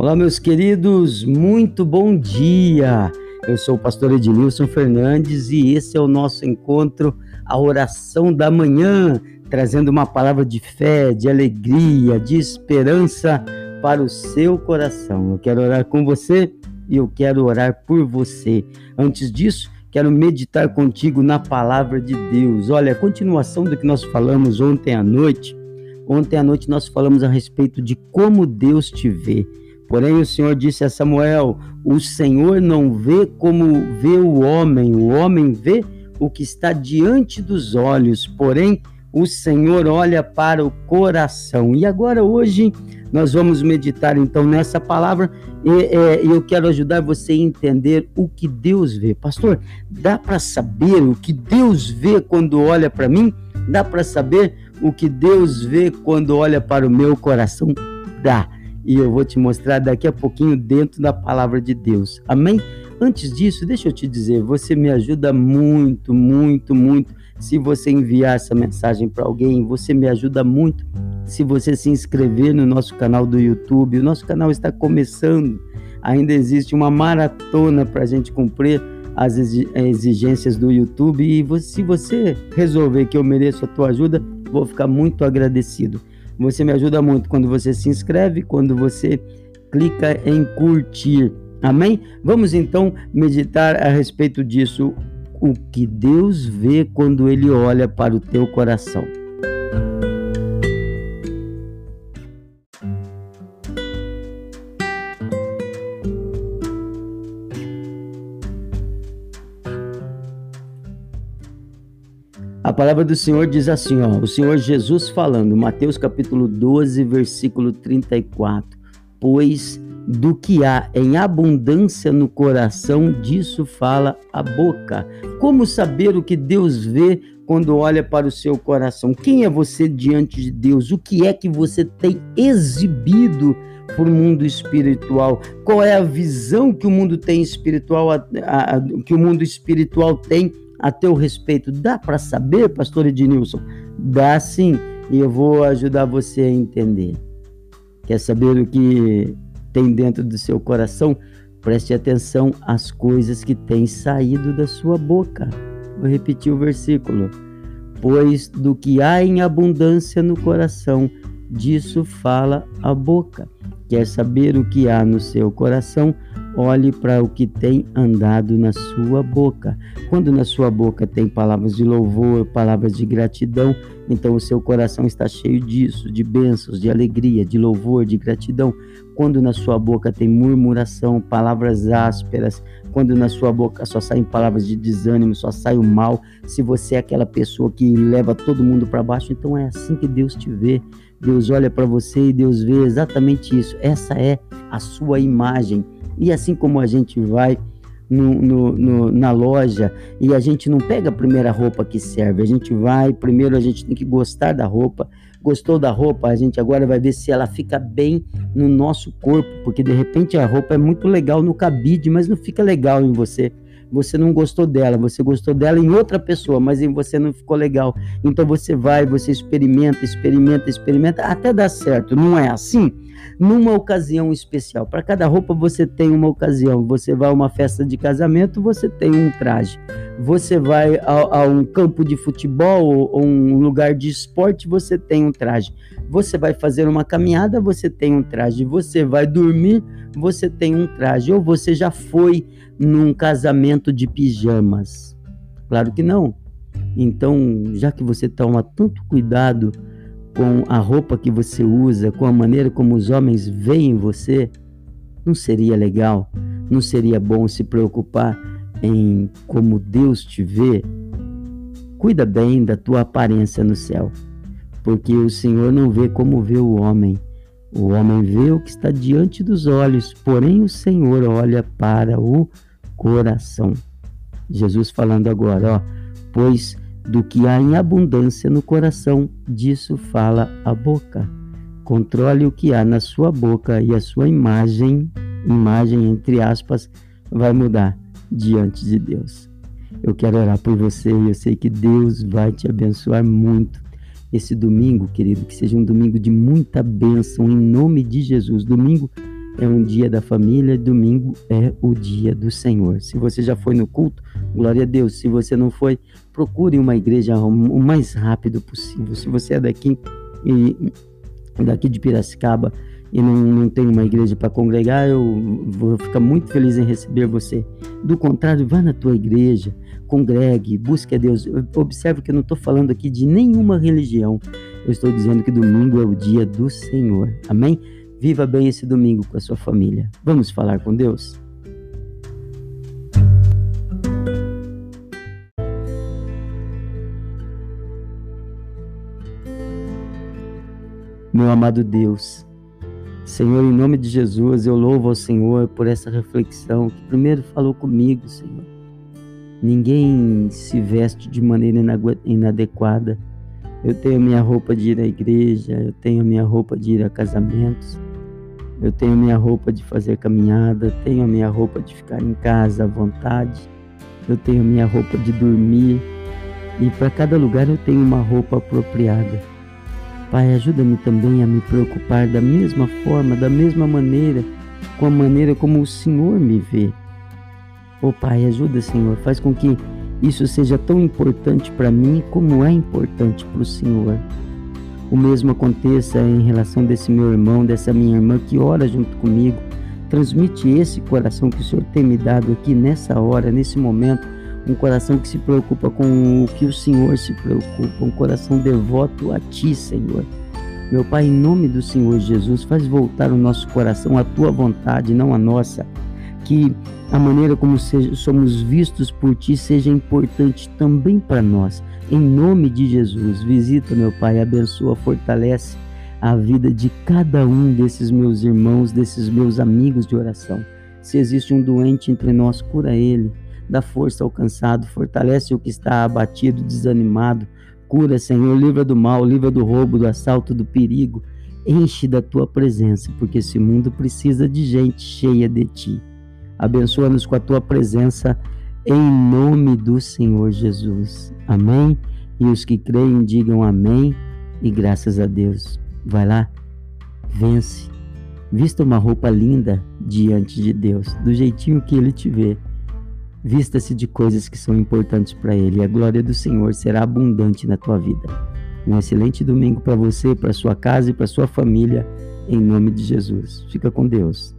Olá, meus queridos, muito bom dia. Eu sou o pastor Edilson Fernandes e esse é o nosso encontro, a oração da manhã, trazendo uma palavra de fé, de alegria, de esperança para o seu coração. Eu quero orar com você e eu quero orar por você. Antes disso, quero meditar contigo na palavra de Deus. Olha, a continuação do que nós falamos ontem à noite. Ontem à noite nós falamos a respeito de como Deus te vê. Porém, o Senhor disse a Samuel: O Senhor não vê como vê o homem, o homem vê o que está diante dos olhos, porém, o Senhor olha para o coração. E agora, hoje, nós vamos meditar então nessa palavra e, eu quero ajudar você a entender o que Deus vê. Pastor, dá para saber o que Deus vê quando olha para mim? Dá para saber o que Deus vê quando olha para o meu coração? Dá e eu vou te mostrar daqui a pouquinho dentro da palavra de Deus. Amém? Antes disso, deixa eu te dizer, você me ajuda muito, muito, muito. Se você enviar essa mensagem para alguém, você me ajuda muito. Se você se inscrever no nosso canal do YouTube, o nosso canal está começando. Ainda existe uma maratona para a gente cumprir as exigências do YouTube. E se você resolver que eu mereço a tua ajuda, vou ficar muito agradecido. Você me ajuda muito quando você se inscreve, quando você clica em curtir. Amém? Vamos então meditar a respeito disso. O que Deus vê quando Ele olha para o teu coração. A palavra do Senhor diz assim, ó, o Senhor Jesus falando, Mateus capítulo 12, versículo 34. Pois do que há em abundância no coração, disso fala a boca. Como saber o que Deus vê quando olha para o seu coração? Quem é você diante de Deus? O que é que você tem exibido para o mundo espiritual? Qual é a visão que o mundo tem espiritual, a, a, que o mundo espiritual tem a teu respeito. Dá para saber, pastor Ednilson? Dá sim, e eu vou ajudar você a entender. Quer saber o que tem dentro do seu coração? Preste atenção às coisas que têm saído da sua boca. Vou repetir o versículo. Pois do que há em abundância no coração, disso fala a boca. Quer saber o que há no seu coração? Olhe para o que tem andado na sua boca. Quando na sua boca tem palavras de louvor, palavras de gratidão, então o seu coração está cheio disso, de bênçãos, de alegria, de louvor, de gratidão. Quando na sua boca tem murmuração, palavras ásperas, quando na sua boca só saem palavras de desânimo, só sai o mal, se você é aquela pessoa que leva todo mundo para baixo, então é assim que Deus te vê. Deus olha para você e Deus vê exatamente isso. Essa é a sua imagem. E assim como a gente vai no, no, no, na loja e a gente não pega a primeira roupa que serve, a gente vai, primeiro a gente tem que gostar da roupa. Gostou da roupa, a gente agora vai ver se ela fica bem no nosso corpo, porque de repente a roupa é muito legal no cabide, mas não fica legal em você você não gostou dela, você gostou dela em outra pessoa, mas em você não ficou legal. Então você vai, você experimenta, experimenta, experimenta, até dar certo. Não é assim? Numa ocasião especial. Para cada roupa você tem uma ocasião. Você vai a uma festa de casamento, você tem um traje. Você vai a, a um campo de futebol ou um lugar de esporte, você tem um traje. Você vai fazer uma caminhada, você tem um traje. Você vai dormir, você tem um traje. Ou você já foi num casamento de pijamas? Claro que não. Então, já que você toma tanto cuidado com a roupa que você usa, com a maneira como os homens veem você, não seria legal? Não seria bom se preocupar em como Deus te vê? Cuida bem da tua aparência no céu, porque o Senhor não vê como vê o homem. O homem vê o que está diante dos olhos, porém o Senhor olha para o coração. Jesus falando agora, ó, pois do que há em abundância no coração, disso fala a boca. Controle o que há na sua boca e a sua imagem, imagem entre aspas, vai mudar diante de Deus. Eu quero orar por você e eu sei que Deus vai te abençoar muito. Esse domingo, querido, que seja um domingo de muita bênção em nome de Jesus. Domingo é um dia da família, domingo é o dia do Senhor. Se você já foi no culto, glória a Deus. Se você não foi, procure uma igreja o mais rápido possível. Se você é daqui e daqui de Piracicaba e não, não tem uma igreja para congregar, eu vou ficar muito feliz em receber você. Do contrário, vá na tua igreja, congregue, busque a Deus. Observe que eu não estou falando aqui de nenhuma religião. Eu estou dizendo que domingo é o dia do Senhor. Amém? Viva bem esse domingo com a sua família. Vamos falar com Deus? Meu amado Deus, Senhor, em nome de Jesus, eu louvo ao Senhor por essa reflexão que primeiro falou comigo, Senhor. Ninguém se veste de maneira inadequada. Eu tenho minha roupa de ir à igreja, eu tenho minha roupa de ir a casamentos, eu tenho minha roupa de fazer caminhada, tenho minha roupa de ficar em casa à vontade, eu tenho minha roupa de dormir e para cada lugar eu tenho uma roupa apropriada. Pai, ajuda-me também a me preocupar da mesma forma, da mesma maneira, com a maneira como o Senhor me vê. Oh Pai, ajuda, Senhor, faz com que isso seja tão importante para mim como é importante para o Senhor o mesmo aconteça em relação desse meu irmão, dessa minha irmã que ora junto comigo. Transmite esse coração que o Senhor tem me dado aqui nessa hora, nesse momento, um coração que se preocupa com o que o Senhor se preocupa, um coração devoto a Ti, Senhor. Meu Pai, em nome do Senhor Jesus, faz voltar o nosso coração à Tua vontade, não à nossa. Que a maneira como somos vistos por Ti seja importante também para nós em nome de Jesus, visita, meu Pai, abençoa, fortalece a vida de cada um desses meus irmãos, desses meus amigos de oração. Se existe um doente entre nós, cura ele, dá força ao cansado, fortalece o que está abatido, desanimado. Cura, Senhor, livra do mal, livra do roubo, do assalto, do perigo. Enche da tua presença, porque esse mundo precisa de gente cheia de ti. Abençoa-nos com a tua presença em nome do Senhor Jesus. Amém? E os que creem digam amém e graças a Deus. Vai lá, vence. Vista uma roupa linda diante de Deus, do jeitinho que Ele te vê. Vista-se de coisas que são importantes para Ele a glória do Senhor será abundante na tua vida. Um excelente domingo para você, para sua casa e para sua família, em nome de Jesus. Fica com Deus.